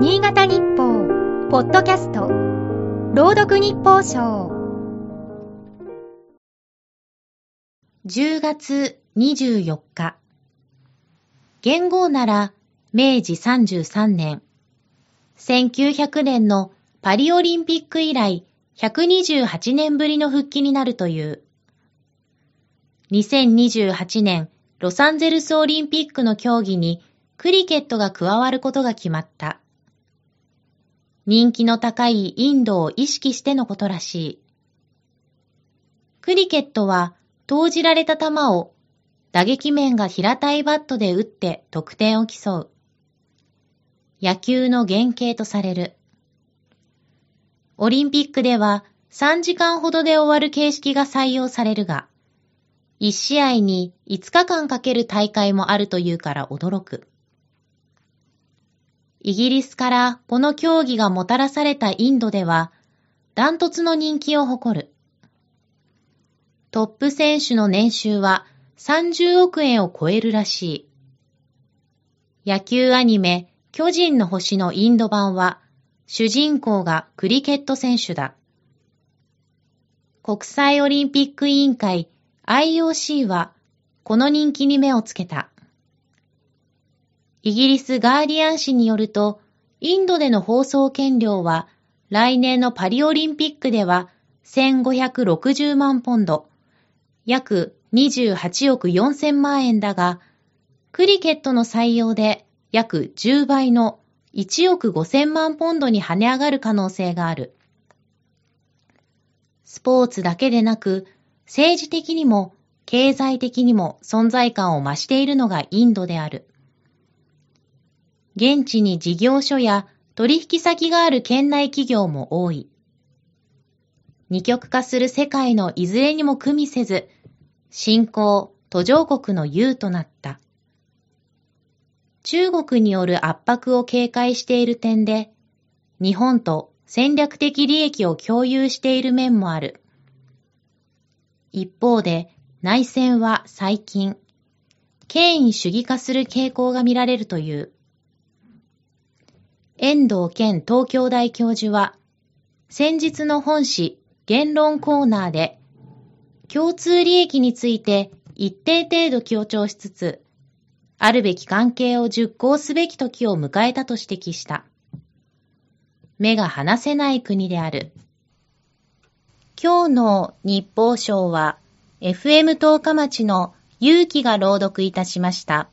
新潟日報、ポッドキャスト、朗読日報賞。10月24日。元号なら明治33年。1900年のパリオリンピック以来128年ぶりの復帰になるという。2028年ロサンゼルスオリンピックの競技にクリケットが加わることが決まった。人気の高いインドを意識してのことらしい。クリケットは投じられた球を打撃面が平たいバットで打って得点を競う。野球の原型とされる。オリンピックでは3時間ほどで終わる形式が採用されるが、1試合に5日間かける大会もあるというから驚く。イギリスからこの競技がもたらされたインドでは、ダントツの人気を誇る。トップ選手の年収は30億円を超えるらしい。野球アニメ、巨人の星のインド版は、主人公がクリケット選手だ。国際オリンピック委員会 IOC は、この人気に目をつけた。イギリスガーディアン紙によると、インドでの放送権料は、来年のパリオリンピックでは1560万ポンド、約28億4000万円だが、クリケットの採用で約10倍の1億5000万ポンドに跳ね上がる可能性がある。スポーツだけでなく、政治的にも経済的にも存在感を増しているのがインドである。現地に事業所や取引先がある県内企業も多い。二極化する世界のいずれにも組みせず、新興、途上国の優となった。中国による圧迫を警戒している点で、日本と戦略的利益を共有している面もある。一方で、内戦は最近、権威主義化する傾向が見られるという。遠藤健東京大教授は、先日の本誌言論コーナーで、共通利益について一定程度強調しつつ、あるべき関係を熟考すべき時を迎えたと指摘した。目が離せない国である。今日の日報賞は、FM 十日町の勇気が朗読いたしました。